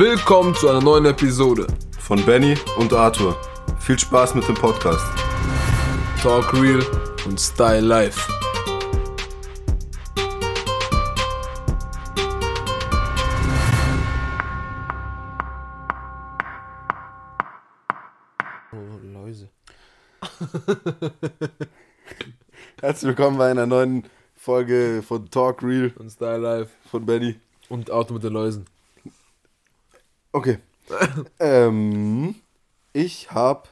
Willkommen zu einer neuen Episode von Benny und Arthur. Viel Spaß mit dem Podcast. Talk Real und Style Life. Oh, Läuse. Herzlich willkommen bei einer neuen Folge von Talk Real Und Style Life. von Benny. Und Auto mit den Läusen. Okay. ähm, ich habe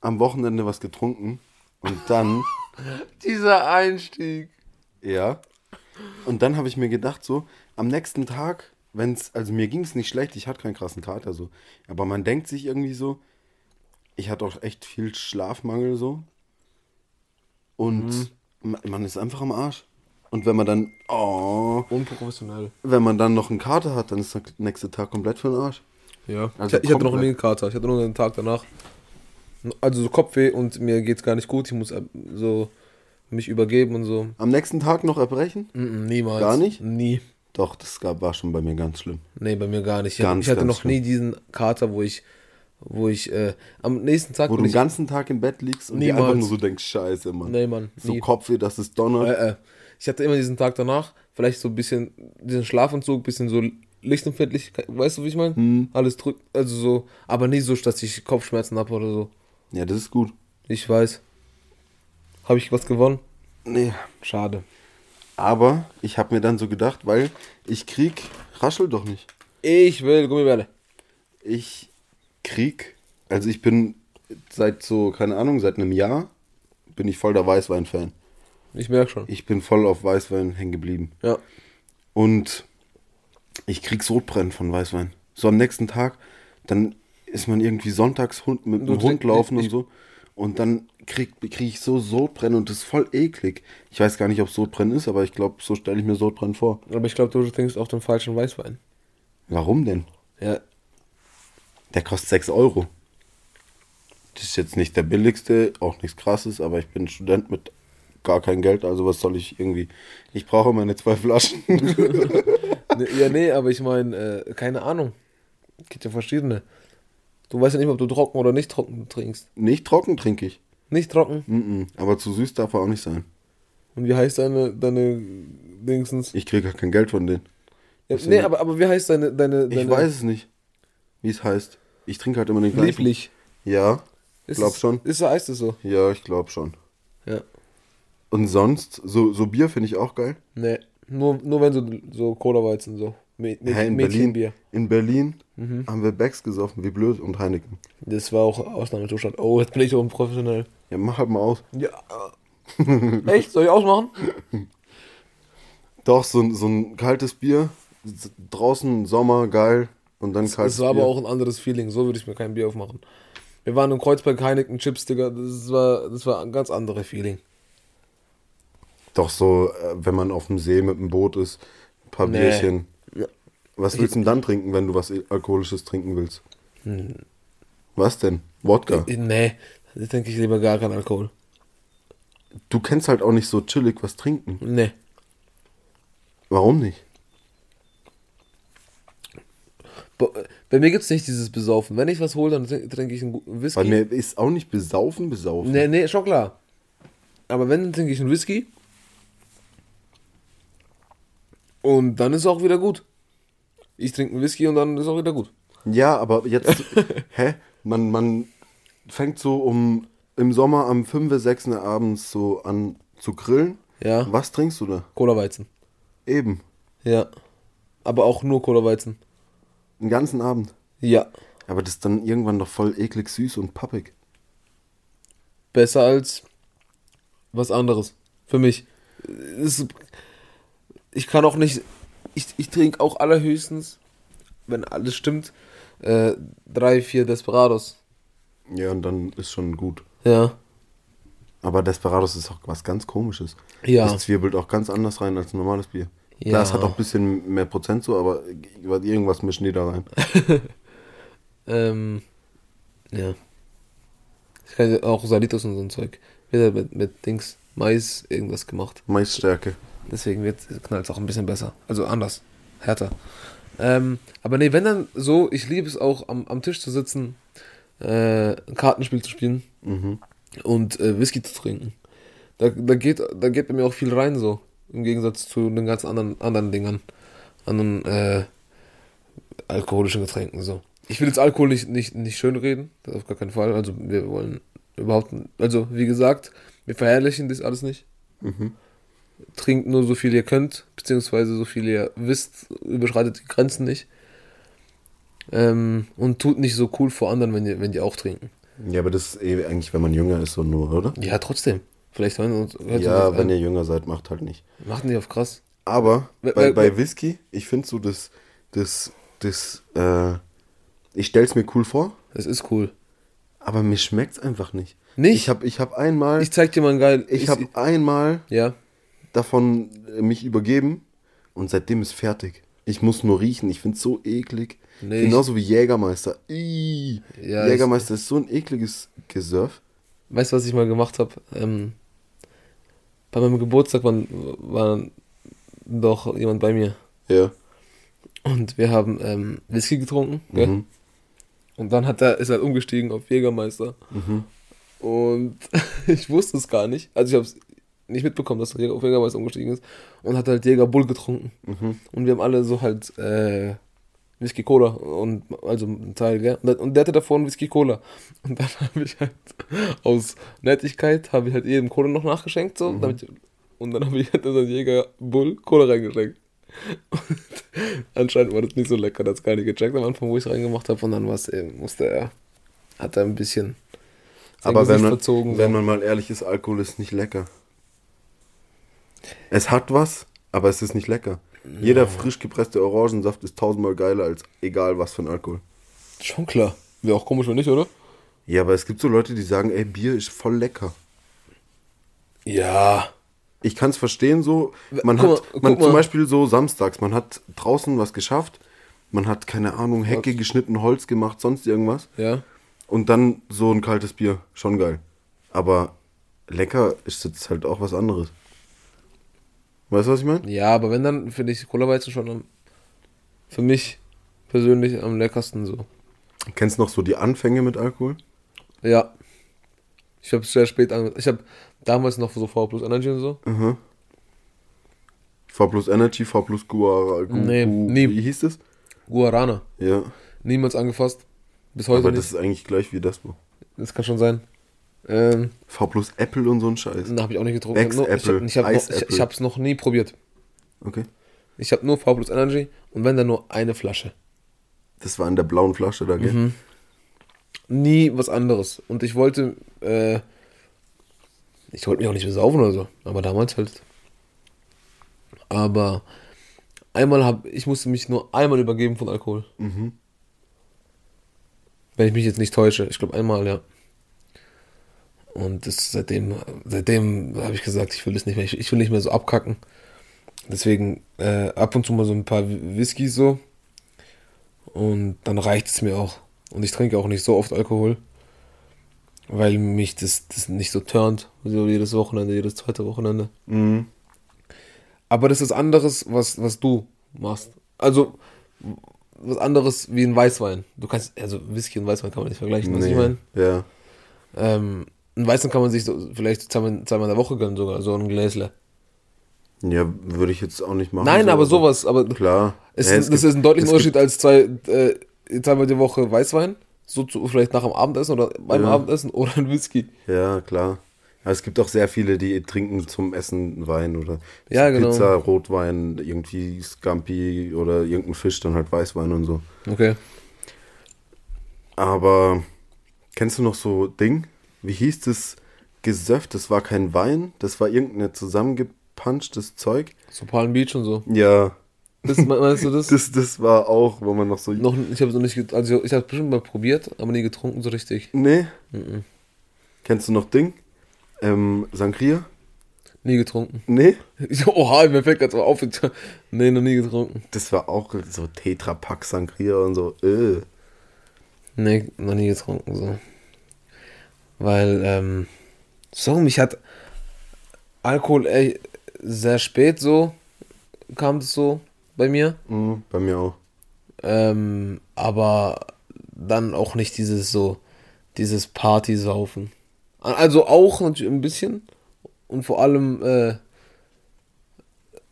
am Wochenende was getrunken und dann, Dieser Einstieg. ja, und dann habe ich mir gedacht, so, am nächsten Tag, wenn's, also mir ging es nicht schlecht, ich hatte keinen krassen Kater so, aber man denkt sich irgendwie so, ich hatte auch echt viel Schlafmangel so und ma- man ist einfach am Arsch. Und wenn man dann, oh, Unprofessionell. wenn man dann noch einen Kater hat, dann ist der nächste Tag komplett für den Arsch. Ja. Also ich, ich hatte noch nie einen Kater. Ich hatte nur einen Tag danach. Also so Kopfweh und mir geht's gar nicht gut. Ich muss äh, so mich übergeben und so. Am nächsten Tag noch erbrechen? Mm, mm, niemals. Gar nicht? Nie. Doch, das gab, war schon bei mir ganz schlimm. Nee, bei mir gar nicht. Ich, Ganz, ich hatte noch nie diesen Kater, wo ich, wo ich äh, am nächsten Tag. Wo du den ganzen Tag im Bett liegst und dir Niemals. einfach nur so denkst, scheiße, Mann. Nee, Mann. So nie. Kopfweh, dass es donnert. Äh, äh. Ich hatte immer diesen Tag danach, vielleicht so ein bisschen diesen Schlafanzug, bisschen so lichtempfindlich, weißt du, wie ich meine? Hm. Alles drückt, also so, aber nicht so, dass ich Kopfschmerzen habe oder so. Ja, das ist gut. Ich weiß. Habe ich was gewonnen? Nee. Schade. Aber ich habe mir dann so gedacht, weil ich krieg, raschel doch nicht. Ich will Gummibärle. Ich krieg, also ich bin seit so, keine Ahnung, seit einem Jahr bin ich voll der Weißwein-Fan. Ich merke schon. Ich bin voll auf Weißwein hängen geblieben. Ja. Und ich krieg Sodbrennen von Weißwein. So am nächsten Tag, dann ist man irgendwie sonntags Hund, mit dem Hund laufen ich- und so. Und dann krieg, krieg ich so Sodbrennen und das ist voll eklig. Ich weiß gar nicht, ob Sodbrennen ist, aber ich glaube, so stelle ich mir Sodbrennen vor. Aber ich glaube, du trinkst auch den falschen Weißwein. Warum denn? Ja. Der kostet 6 Euro. Das ist jetzt nicht der billigste, auch nichts krasses, aber ich bin Student mit gar kein Geld, also was soll ich irgendwie. Ich brauche meine zwei Flaschen. Ja, nee, aber ich meine, äh, keine Ahnung. Gibt ja verschiedene. Du weißt ja nicht, ob du trocken oder nicht trocken trinkst. nicht trocken trinke ich. Nicht trocken? Mm-mm. Aber zu süß darf er auch nicht sein. Und wie heißt deine, deine Dingsens? Ich kriege gar kein Geld von denen. Ja, nee, aber, aber wie heißt deine, deine, Ich deine weiß es nicht, wie es heißt. Ich trinke halt immer den gleichen. Lieblich. Ja, Ist glaub es- schon. Ist so, heißt es so? ja, ich glaube schon. Ja. Und sonst, so, so Bier finde ich auch geil. Nee, nur, nur wenn so, so Cola-Weizen so. Mit Hä, in Berlin, in Berlin Mhm. haben wir Becks gesoffen, wie blöd, und Heineken. Das war auch Ausnahmezustand. Oh, jetzt bin ich so unprofessionell. Ja, mach halt mal aus. Ja. Echt? Soll ich ausmachen? Doch, so, ein- so ein kaltes Bier, draußen Sommer, geil. Und dann kaltes Das war aber Bier. auch ein anderes Feeling. So würde ich mir kein Bier aufmachen. Wir waren im Kreuzberg Heineken Chips, Digga. Das war, das war ein ganz anderes Feeling. Doch so, äh, wenn man auf dem See mit dem Boot ist, ein paar Nee. Bierchen. Was willst du denn dann trinken, wenn du was Alkoholisches trinken willst? Hm. Was denn? Wodka? Nee, da trinke ich lieber gar keinen Alkohol. Du kennst halt auch nicht so chillig was trinken. Nee. Warum nicht? Bei mir gibt es nicht dieses Besaufen. Wenn ich was hole, dann trink- trinke ich einen guten Whisky. Bei mir ist auch nicht besaufen, besaufen. Nee, nee, schon klar. Aber wenn, dann trinke ich einen Whisky. Und dann ist es auch wieder gut. Ich trinke einen Whisky und dann ist es auch wieder gut. Ja, aber jetzt, hä? Man, man fängt so um im Sommer am 5, 6 Uhr abends so an zu grillen. Ja. Was trinkst du da? Cola-Weizen. Eben. Ja. Aber auch nur Cola-Weizen. Den ganzen Abend. Ja. Aber das ist dann irgendwann doch voll eklig süß und pappig. Besser als was anderes. Für mich. Es, ich kann auch nicht. Ich, ich trinke auch allerhöchstens, wenn alles stimmt, äh, drei, vier Desperados. Ja, und dann ist schon gut. Ja. Aber Desperados ist auch was ganz komisches. Ja. Das zwirbelt auch ganz anders rein als ein normales Bier. Ja. Klar, es hat auch ein bisschen mehr Prozent so, aber irgendwas mischen die da rein. Ähm, ja. Ich kann auch Salitos und so ein Zeug. Halt mit, mit Dings, Mais, irgendwas gemacht. Maisstärke. Deswegen wird knallt es auch ein bisschen besser. Also anders. Härter. Ähm, aber nee, wenn dann so, ich liebe es auch am, am Tisch zu sitzen, äh, ein Kartenspiel zu spielen Mhm. und äh, Whisky zu trinken. Da, da, geht, da geht bei mir auch viel rein so. Im Gegensatz zu den ganzen anderen, anderen Dingern. Anderen äh, alkoholischen Getränken so. Ich will jetzt Alkohol nicht, nicht, nicht schön reden, das auf gar keinen Fall. Also wir wollen überhaupt, also wie gesagt, wir verherrlichen das alles nicht. Mhm. Trinkt nur so viel ihr könnt, beziehungsweise so viel ihr wisst, überschreitet die Grenzen nicht. Ähm, und tut nicht so cool vor anderen, wenn die, wenn die auch trinken. Ja, aber das ist eh eigentlich, wenn man jünger ist, so nur, oder? Ja, trotzdem. Vielleicht hören uns, hört Ja, uns wenn das ihr jünger seid, macht halt nicht. an. Machen die auf krass. Aber bei, wer- bei Whisky, ich finde so das, das, das, äh, ich stell's mir cool vor, Das ist cool. aber mir schmeckt's einfach nicht. Nicht? Ich habe ich hab einmal, Ich ich, zeig dir mal ein geil. habe einmal Ja. Davon äh, mich übergeben und seitdem ist fertig. Ich muss nur riechen, ich find's so eklig. Nee, ich- Genauso wie Jägermeister. Ja, Jägermeister ist so ein ekliges Gesurf. Weißt du, was ich mal gemacht habe? Ähm, bei meinem Geburtstag war, war doch jemand bei mir. Ja. Und wir haben ähm, Whisky getrunken. Gell? Mhm. Und dann hat er, ist er umgestiegen auf Jägermeister. Mhm. Und ich wusste es gar nicht. Also ich habe es nicht mitbekommen, dass er auf Jägermeister umgestiegen ist. Und hat halt Jäger Bull getrunken. Mhm. Und wir haben alle so halt äh, Whisky Cola und also ein Teil, gell? Und, der hatte davor einen Whisky Cola. Und dann habe ich halt aus Nettigkeit habe ich halt jedem Cola noch nachgeschenkt so, damit, und dann habe ich halt in Jäger Bull Cola reingeschenkt. Und anscheinend war das nicht so lecker, das gar nicht gecheckt am Anfang, wo ich es reingemacht habe und dann war es eben, musste er, hat er ein bisschen Aber wenn man, verzogen. wenn man mal ehrlich ist, Alkohol ist nicht lecker. Es hat was, aber es ist nicht lecker. Jeder frisch gepresste Orangensaft ist tausendmal geiler als egal was für ein Alkohol. Schon klar. Wäre auch komisch, wenn nicht, oder? Ja, aber es gibt so Leute, die sagen, ey, Bier ist voll lecker. Ja. Ich kann es verstehen so. Man Guck hat, man zum mal. Beispiel so samstags, man hat draußen was geschafft, man hat, keine Ahnung, Hecke geschnitten, Holz gemacht, sonst irgendwas. Ja. Und dann so ein kaltes Bier, schon geil. Aber lecker ist jetzt halt auch was anderes. Weißt du, was ich meine? Ja, aber wenn dann finde ich Cola Weizen schon am, für mich persönlich am leckersten so. Kennst du noch so die Anfänge mit Alkohol? Ja. Ich habe es sehr spät an. Ich habe damals noch so V plus Energy und so. Mhm. V plus Energy, V plus Guara, Gu, Nee, Gu, nie. Wie hieß das? Guarana. Ja. Niemals angefasst. Bis heute Aber nicht. das ist eigentlich gleich wie das. wo. Das kann schon sein. Ähm, V plus Apple und so ein Scheiß. habe ich auch nicht getrunken. Ex-Apple, Ich habe ich hab noch, ich, ich hab's noch nie probiert. Okay. Ich habe nur V plus Energy und wenn dann nur eine Flasche. Das war in der blauen Flasche da, gell? Mhm. Nie was anderes. Und ich wollte, äh, ich wollte mich auch nicht besaufen oder so, aber damals halt. Aber einmal habe ich musste mich nur einmal übergeben von Alkohol. Mhm. Wenn ich mich jetzt nicht täusche. Ich glaube einmal, ja. Und das, seitdem, seitdem habe ich gesagt, ich will das nicht mehr, ich, will nicht mehr so abkacken. Deswegen äh, ab und zu mal so ein paar Whiskys so. Und dann reicht es mir auch. Und ich trinke auch nicht so oft Alkohol. Weil mich das, das nicht so turnt. So jedes Wochenende, jedes zweite Wochenende. Mhm. Aber das ist anderes, was, was du machst. Also, was anderes wie ein Weißwein. Du kannst, also Whisky und Weißwein kann man nicht vergleichen, was ich meine. Ja. Ähm, ein Weißen kann man sich so vielleicht zweimal, zweimal in der Woche gönnen, sogar, so ein Gläsle. Ja, würde ich jetzt auch nicht machen. Nein, so, aber sowas, aber Klar. es, Ja, ist, es das gibt- ist ein deutlicher Unterschied als zwei, äh, zweimal die Woche Weißwein, so zu, vielleicht nach dem Abendessen oder beim Ja. Abendessen oder ein Whisky. Ja, klar. Ja, es gibt auch sehr viele, die trinken zum Essen Wein oder Ja, genau. Pizza, Rotwein, irgendwie Scampi oder irgendein Fisch, dann halt Weißwein und so. Okay. Aber kennst du noch so Ding? Wie hieß das Gesöff? Das war kein Wein, das war irgendein zusammengepunchtes Zeug. So Palm Beach und so. Ja, Das, me- meinst du das? das, das war auch, wo man noch so. noch, ich habe es noch nicht, also ich habe es bestimmt mal probiert, aber nie getrunken so richtig. Nee. Mhm. Kennst du noch Ding? Ähm, Sangria? Nie getrunken. Nee. Ich so, oha, mir fällt gerade so auf. Nee, noch nie getrunken. Das war auch so Tetrapack Sangria und so. Äh. Nee, noch nie getrunken, so. Weil, ähm, so, mich hat Alkohol ey, sehr spät so, kam das so bei mir. Mhm, bei mir auch. Ähm, aber dann auch nicht dieses so, dieses Partysaufen. Also auch natürlich ein bisschen. Und vor allem äh,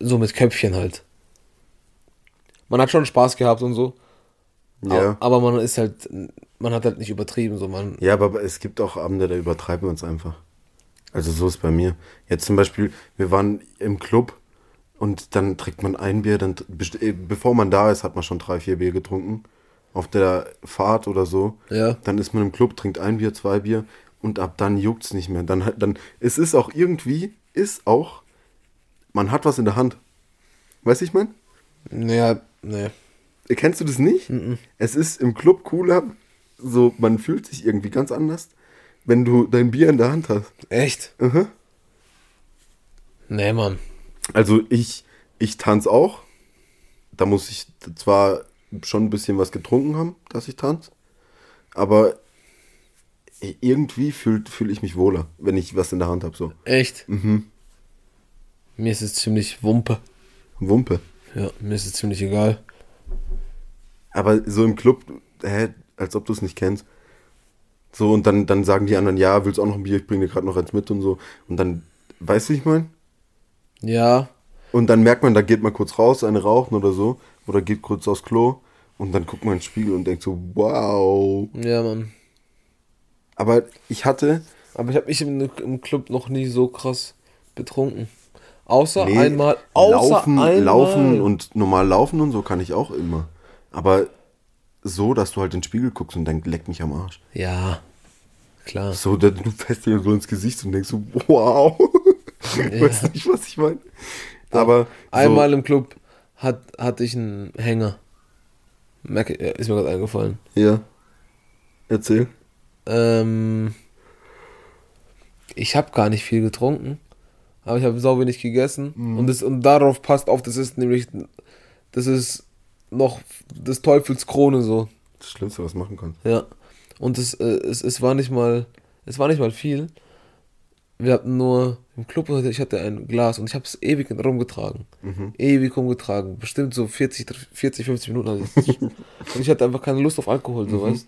so mit Köpfchen halt. Man hat schon Spaß gehabt und so. Ja. Aber man ist halt, man hat halt nicht übertrieben. So man, Ja, aber es gibt auch Abende, da übertreiben wir uns einfach. Also so ist bei mir. Jetzt zum Beispiel, wir waren im Club und dann trinkt man ein Bier, dann äh, bevor man da ist, hat man schon drei, vier Bier getrunken. Auf der Fahrt oder so. Ja. Dann ist man im Club, trinkt ein Bier, zwei Bier und ab dann juckt's nicht mehr. Dann, hat- dann, es ist auch irgendwie, ist auch, man hat was in der Hand. Weißt du, ich mein? Naja, nee. Kennst du das nicht? Es ist im Club cooler, so man fühlt sich irgendwie ganz anders, wenn du dein Bier in der Hand hast. Echt? Mhm. Nee, Mann. Also ich, ich tanze auch. Da muss ich zwar schon ein bisschen was getrunken haben, dass ich tanze, aber irgendwie fühle fühl ich mich wohler, wenn ich was in der Hand habe. So. Echt? Mhm. Mir ist es ziemlich Wumpe. Wumpe. Ja, mir ist es ziemlich egal. Aber so im Club, hä, als ob du es nicht kennst. So, und dann, dann sagen die anderen, ja, willst du auch noch ein Bier, ich bringe dir gerade noch eins mit und so. Und dann, weißt du, ich mein? Ja, Und dann merkt man, da geht man kurz raus, eine rauchen oder so. Oder geht kurz aufs Klo. Und dann guckt man in den Spiegel und denkt so, wow. ja, Mann. Aber ich hatte, Aber ich habe mich im, im Club noch nie so krass betrunken. Außer nee, einmal. Außer laufen, einmal. laufen und normal laufen und so kann ich auch immer. Aber so, dass du halt in den Spiegel guckst und denkst, leck mich am Arsch. Ja, klar. So, du fährst dir so ins Gesicht und denkst so, wow. weißt du nicht, was ich meine? Aber Einmal so, im Club hat, hatte ich einen Hänger. Merke, ja, ist mir gerade eingefallen. Ja. Erzähl. Ähm, ich habe gar nicht viel getrunken, aber ich habe sau wenig gegessen. Und, das, und darauf passt auf, das ist nämlich, das ist noch des Teufels Krone so. Das Schlimmste, was machen kannst. Ja. Und es, äh, es, es war nicht mal, es war nicht mal viel. Wir hatten nur im Club, ich hatte ein Glas und ich habe es ewig rumgetragen. Ewig rumgetragen. Bestimmt so 40, 40 50 Minuten. hatte ich. und ich hatte einfach keine Lust auf Alkohol, so weißt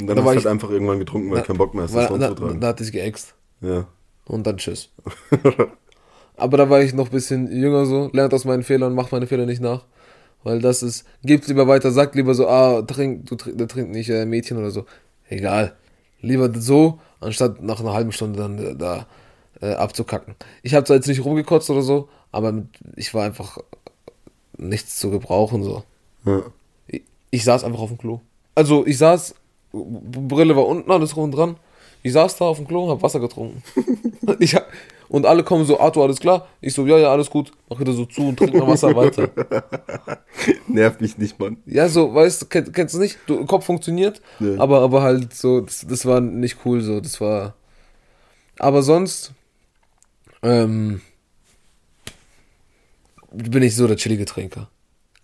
Und dann Da hast war du ich- halt einfach irgendwann getrunken, weil du keinen Bock mehr hast, Weil, da, rumzutragen. da hatte ich geäxt. Ja. Und dann tschüss. Aber da war ich noch ein bisschen jünger so, lernt aus meinen Fehlern, macht meine Fehler nicht nach. Weil das ist, gebt lieber weiter, sagt lieber so, ah, trink, du der trinkt nicht äh, Mädchen oder so. Egal. Lieber so, anstatt nach einer halben Stunde dann äh, da äh, abzukacken. Ich habe zwar jetzt nicht rumgekotzt oder so, aber mit, ich war einfach nichts zu gebrauchen so. ja. Ich, ich saß einfach auf dem Klo. Also ich saß, Brille war unten, alles rum und dran. Ich saß da auf dem Klo und hab Wasser getrunken. ich hab, und alle kommen so, Arthur, alles klar? Ich so, ja, ja, alles gut. Mach wieder so zu und trink noch Wasser weiter. Nervt mich nicht, Mann. Ja, so, weißt du, kenn, kennst du nicht? Du, Kopf funktioniert, Ja. aber, aber halt so, das, das war nicht cool so, das war... Aber sonst, ähm, bin ich so der chillige Trinker.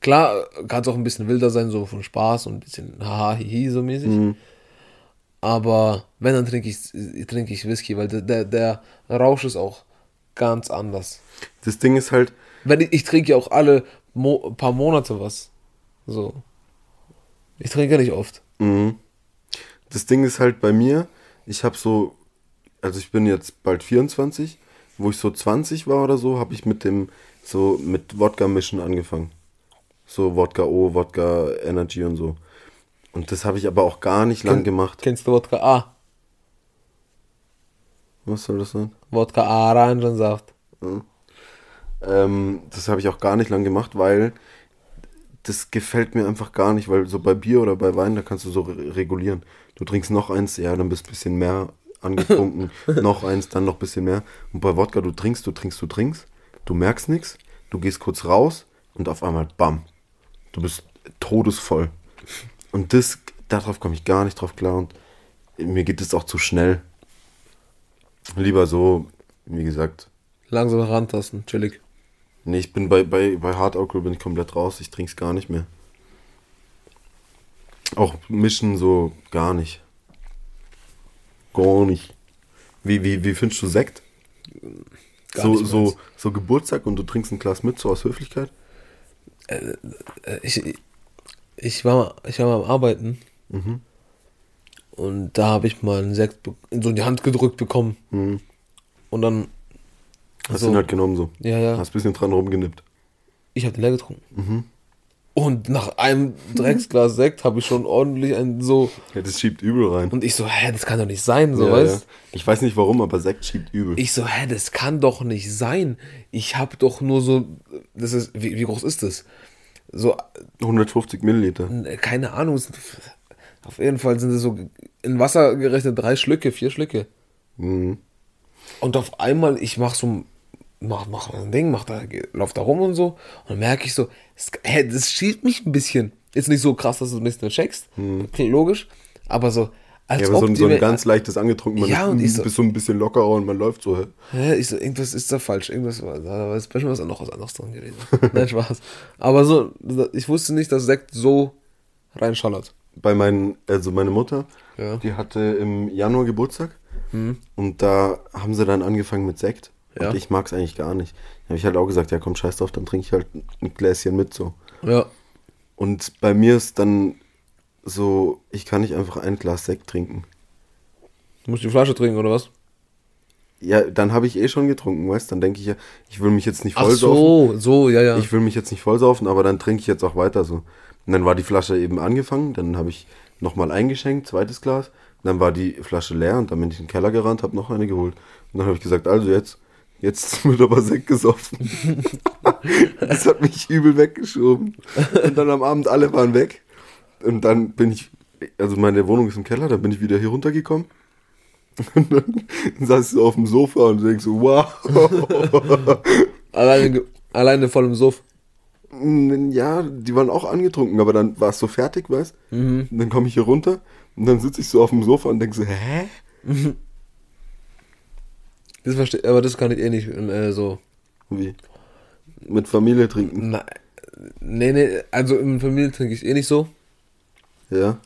Klar, kann es auch ein bisschen wilder sein, so von Spaß und ein bisschen haha, hihi, so mäßig. Mhm. Aber wenn, dann trinke ich, trinke ich Whisky, weil der, der, der Rausch ist auch ganz anders. Das Ding ist halt, Wenn ich, ich trinke ja auch alle Mo paar Monate was. So. Ich trinke nicht oft. mhm. das Ding ist halt bei mir, ich habe so, also ich bin jetzt bald 24, wo ich so 20 war oder so, habe ich mit dem, so mit Wodka mischen angefangen. So Wodka O, Wodka Energy und so. Und das habe ich aber auch gar nicht lang gemacht. Kennst du Wodka A? Was soll das sein? Wodka A, Orangensaft. Ähm, das habe ich auch gar nicht lang gemacht, weil das gefällt mir einfach gar nicht, weil so bei Bier oder bei Wein, da kannst du so re regulieren. Du trinkst noch eins, ja, dann bist ein bisschen mehr angetrunken, noch eins, dann noch ein bisschen mehr. Und bei Wodka, du trinkst, du trinkst, du trinkst, du merkst nichts, du gehst kurz raus und auf einmal, bam, du bist todesvoll. Und das, darauf komme ich gar nicht drauf klar und mir geht es auch zu schnell. Lieber so, wie gesagt, Langsam herantasten, chillig. Nee, ich bin bei, bei, bei Hardalkohol bin ich komplett raus. Ich trink's gar nicht mehr. Auch mischen so gar nicht. Gar nicht. Wie, wie, wie findest du Sekt? Gar so, nicht so, so Geburtstag und du trinkst ein Glas mit, so aus Höflichkeit? Äh, ich, ich war, ich war mal am Arbeiten Mhm. und da habe ich mal einen Sekt in so in die Hand gedrückt bekommen. Mhm. Und dann, Hast So. ihn halt genommen so. ja, ja, Hast ein bisschen dran rumgenippt. ich habe den leer getrunken. Mhm. Und nach einem Drecksglas Sekt habe ich schon ordentlich einen so. Ja, das schiebt übel rein. Und ich so, hä, das kann doch nicht sein, so, ja, weißt ja. Ich weiß nicht warum, aber Sekt schiebt übel. Ich so, hä, das kann doch nicht sein. Ich habe doch nur so, das ist, wie, wie groß ist das? So, 150 Milliliter. keine Ahnung, auf jeden Fall sind es so in Wasser gerechnet drei Schlücke, vier Schlücke. Mhm. Und auf einmal, ich mach so, mach, mach ein Ding, mach da, lauf da rum und so. Und dann merke ich so, es, hä, das schiebt mich ein bisschen. Ist nicht so krass, dass du es nicht checkst. Klingt logisch. Aber so, als Ja, aber so, so ein ganz leichtes angetrunken, man Ja, ist und ein ich so- ein bisschen lockerer und man läuft so. hä? Hä? Ich so, irgendwas ist da falsch. Irgendwas war da ist bestimmt was noch was anderes drin gewesen. Nein, Spaß. Aber so, ich wusste nicht, dass Sekt so reinschallert. Bei meinen, also meine Mutter, Ja. die hatte im Januar Geburtstag und da haben sie dann angefangen mit Sekt. Ja. Und ich mag es eigentlich gar nicht. Da habe ich halt auch gesagt, ja komm, scheiß drauf, dann trinke ich halt ein Gläschen mit so. Ja. Und bei mir ist dann so, ich kann nicht einfach ein Glas Sekt trinken. Du musst die Flasche trinken, oder was? Ja, dann habe ich eh schon getrunken, weißt Dann denke ich ja, ich will mich jetzt nicht Ach vollsaufen. so, so, ja, ja. Ich will mich jetzt nicht vollsaufen, aber dann trinke ich jetzt auch weiter so. Und dann war die Flasche eben angefangen, dann habe ich nochmal eingeschenkt, zweites Glas. Dann war die Flasche leer und dann bin ich in den Keller gerannt, habe noch eine geholt. Und dann habe ich gesagt, also jetzt, jetzt wird aber Sekt gesoffen. das hat mich übel weggeschoben. Und dann am Abend alle waren weg. Und dann bin ich, also meine Wohnung ist im Keller, dann bin ich wieder hier runtergekommen. Und dann saß ich so auf dem Sofa und denk so, wow. Alleine, alleine voll im. Mm, Ja, die waren auch angetrunken, aber dann war es so fertig, weißt Mhm. Und dann komme ich hier runter und dann sitze ich so auf dem Sofa und denke so, hä? Das verstehe aber das kann ich eh nicht äh, so. Wie? Mit Familie trinken. Na, nee, nee, also in Familie trinke ich eh nicht so. Ja.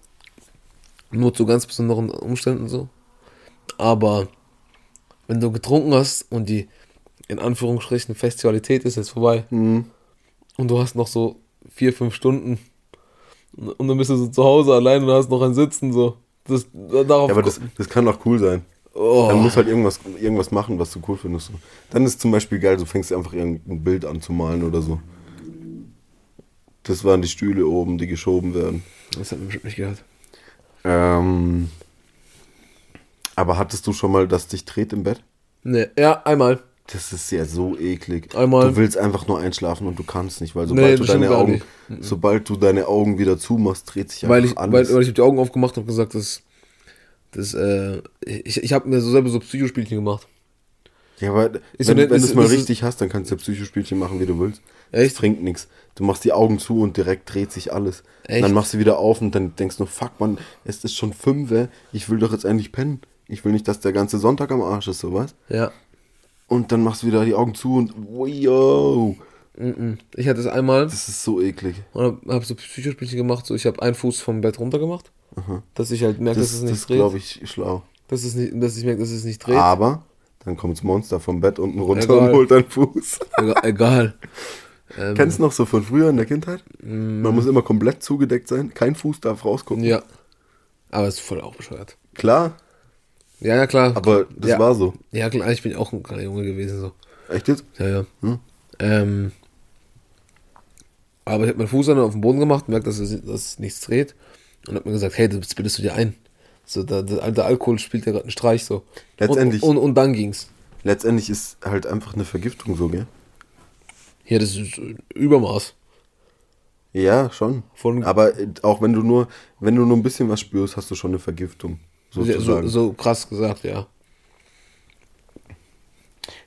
Nur zu ganz besonderen Umständen so. Aber wenn du getrunken hast und die in Anführungsstrichen Festialität ist jetzt vorbei Mhm. und du hast noch so vier, fünf Stunden und dann bist du so zu Hause allein und hast noch ein Sitzen so. Das, darauf Ja, aber das, das kann auch cool sein. oh, Dann musst halt irgendwas, irgendwas machen, was du cool findest. Dann ist zum Beispiel geil, du fängst einfach irgendein Bild an zu malen oder so. Das waren die Stühle oben, die geschoben werden. das hat man bestimmt nicht gehört. Ähm, aber hattest du schon mal, dass dich dreht im Bett? Nee, ja, einmal. Das ist ja so eklig. Einmal. Du willst einfach nur einschlafen und du kannst nicht, weil Nee, sobald du bestimmt deine Augen, nicht. sobald du deine Augen wieder zumachst, dreht sich einfach Weil ich, weil, alles. weil ich hab die Augen aufgemacht und gesagt, das, das, äh, ich, ich habe mir so selber so Psychospielchen gemacht. ja, aber Ist wenn, so wenn eine- du es mal ist- richtig hast, dann kannst du ja Psychospielchen machen, wie du willst. Echt? Das bringt nichts. Du machst die Augen zu und direkt dreht sich alles. Echt? Dann machst du wieder auf und dann denkst du, fuck man, es ist schon fünf, ich will doch jetzt endlich pennen. Ich will nicht, dass der ganze Sonntag am Arsch ist, sowas. Ja. Und dann machst du wieder die Augen zu und yo. Ich hatte es einmal das ist so eklig. und habe hab so Psychospielchen gemacht. So, ich habe einen Fuß vom Bett runter gemacht, dass ich halt merke, Das, dass es das nicht ist, dreht. glaube ich, schlau. Dass, es nicht, dass ich merke, dass es nicht dreht. Aber dann kommt das Monster vom Bett unten runter Egal. und holt deinen Fuß. Egal. egal. Ähm, Kennst du noch so von früher in der Kindheit? Man muss immer komplett zugedeckt sein, kein Fuß darf rausgucken. ja. Aber es ist voll auch bescheuert. Klar, Ja, ja, klar. aber das ja. war so. Ja, klar, ich bin auch ein kleiner Junge gewesen. so. Echt jetzt? Ja, ja. Hm? Ähm, aber ich habe meinen Fuß dann auf den Boden gemacht, merkt, dass es, dass es nichts dreht. Und habe mir gesagt, hey, das bildest du dir ein. So, der, der Alkohol spielt ja gerade einen Streich so. Letztendlich- Und, und, und dann ging's. Letztendlich ist halt einfach eine Vergiftung so, gell? Hier, das ist Übermaß. Ja, schon. Von- Aber äh, auch wenn du nur, wenn du nur ein bisschen was spürst, hast du schon eine Vergiftung. So, Sozusagen. so krass gesagt, ja.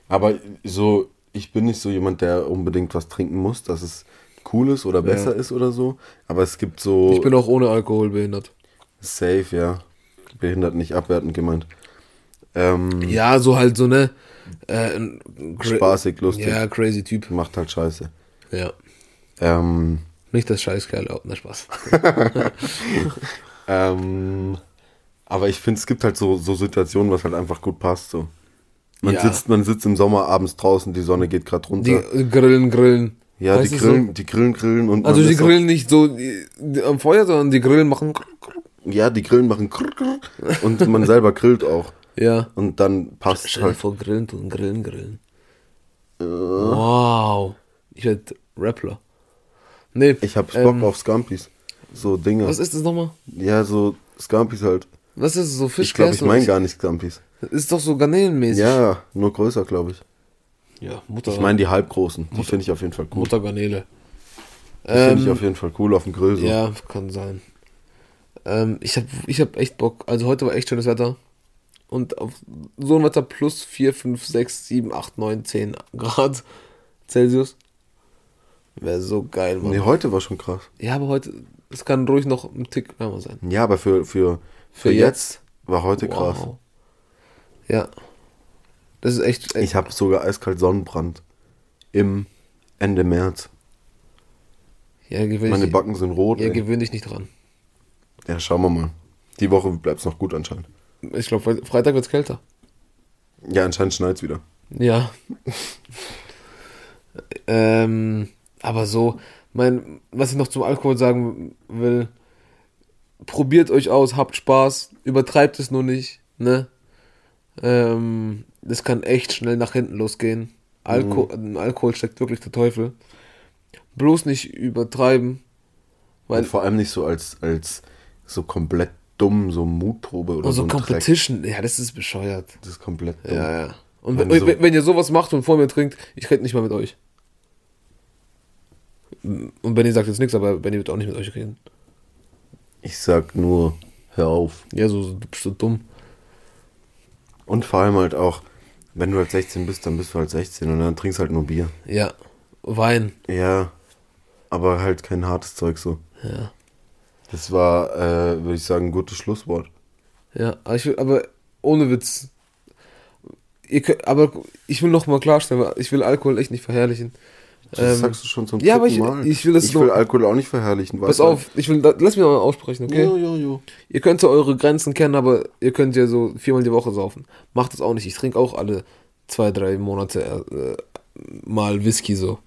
Aber so, ich bin nicht so jemand, der unbedingt was trinken muss, dass es cool ist oder besser ist oder so. Aber es gibt so Ich bin auch ohne Alkohol behindert. safe, ja. Behindert nicht abwertend gemeint. Ähm, Ja, so halt so, ne? Äh, Spaßig, lustig. Ja, crazy Typ. Macht halt Scheiße. Ja. Ähm, Nicht das Scheißkerl, oh, na Spaß. ähm, aber ich finde, es gibt halt so, so Situationen, was halt einfach gut passt. So. Man, Ja. sitzt, man sitzt im Sommer abends draußen, die Sonne geht gerade runter. Die äh, Grillen, Grillen. Ja, die grillen, die grillen, grillen und Also die auch- grillen nicht so die, die, am Feuer, sondern die Grillen machen. Ja, die Grillen machen und man selber grillt auch. Ja. Und dann passt Stell dir halt. vor, Grillen tun, Grillen, Grillen. Wow. Ich werde Rappler. Nee. Ich hab Bock ähm, auf Scampis. So Dinge. Was ist das nochmal? Ja, so Scampis halt. Was ist das? So Fisch? Ich glaube, ich meine gar nicht Scampis. Ist doch so garnelenmäßig. Ja, nur größer, glaube ich. Ja, Mutter. Ich meine die halbgroßen. Die finde ich auf jeden Fall cool. Muttergarnele. Die finde ich Ähm, auf jeden Fall cool auf dem Grill. So. Ja, kann sein. Ähm, ich habe ich hab echt Bock. Also heute war echt schönes Wetter. Und auf so ein Wetter plus 4, 5, 6, 7, 8, 9, 10 Grad Celsius. Wäre so geil, Mann. Nee, heute war schon krass. Ja, aber heute, es kann ruhig noch ein Tick wärmer sein. Ja, aber für, für, für, Für jetzt, war heute krass. Wow. Ja. Das ist echt, echt Ich habe sogar eiskalt Sonnenbrand. Im Ende März. ja, Meine Backen sind rot. ja, gewöhn dich nicht dran. Ja, schauen wir mal. Die Woche bleibt es noch gut anscheinend. Ich glaube, Freitag wird es kälter. Ja, anscheinend schneit wieder. Ja. ähm, aber so, mein, was ich noch zum Alkohol sagen will, probiert euch aus, habt Spaß, übertreibt es nur nicht, ne? Ähm, das kann echt schnell nach hinten losgehen. Alko Im Alkohol steckt wirklich der Teufel. Bloß nicht übertreiben. Weil Und vor allem nicht so als, als so komplett dumm, so Mutprobe oder also so Dreck. Competition, ja, das ist bescheuert. Das ist komplett dumm. Ja, ja. Und Wenn wenn, so- wenn, wenn ihr sowas macht und vor mir trinkt, ich rede nicht mal mit euch. Und Benny sagt jetzt nichts, aber Benny wird auch nicht mit euch reden. Ich sag nur, hör auf. Ja, so, so, du bist so dumm. Und vor allem halt auch, wenn du halt 16 bist, dann bist du halt 16 und dann trinkst halt nur Bier. Ja. Wein. Ja, aber halt kein hartes Zeug so. Ja. Das war, äh, würde ich sagen, ein gutes Schlusswort. Ja, aber, ich will, aber ohne Witz. Ihr könnt, aber ich will noch mal klarstellen, ich will Alkohol echt nicht verherrlichen. Das Ähm, sagst du schon zum ja, aber ich- Mal. ich will das ich will Alkohol auch nicht verherrlichen. Pass auf, ich will, lass mich mal aussprechen, okay? Jo, jo, jo. Ihr könnt ja eure Grenzen kennen, aber ihr könnt ja so viermal die Woche saufen. Macht das auch nicht. Ich trinke auch alle zwei, drei Monate äh, mal Whisky so.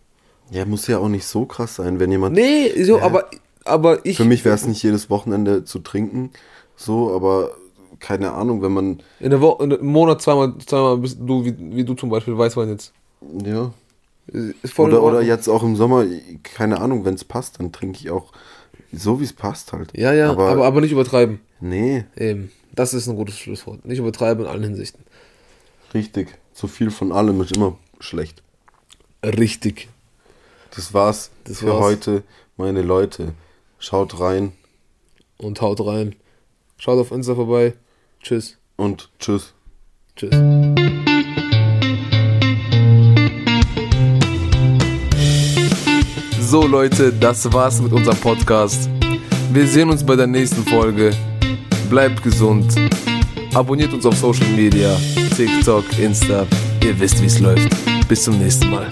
Ja, muss ja auch nicht so krass sein, wenn jemand. Nee, so, aber, aber ich. Für mich wäre es nicht jedes Wochenende zu trinken, so, aber keine Ahnung, wenn man. In der Woche, einem Monat zweimal, zweimal bist du, wie, wie du zum Beispiel, Weißwein jetzt. Ja. Oder, oder jetzt auch im Sommer, keine Ahnung, wenn es passt, dann trinke ich auch so, wie es passt halt. Ja, ja, aber, aber, aber, nicht übertreiben. Nee, Eben. Das ist ein gutes Schlusswort. Nicht übertreiben in allen Hinsichten. richtig. Zu viel von allem ist immer schlecht. Richtig. Das war's Das für war's. heute, meine Leute. Schaut rein Und haut rein. Schaut auf Insta vorbei. Tschüss. und tschüss. Tschüss. So Leute, das war's mit unserem Podcast. Wir sehen uns bei der nächsten Folge. Bleibt gesund. Abonniert uns auf Social Media, TikTok, Insta. Ihr wisst, wie's läuft. Bis zum nächsten Mal.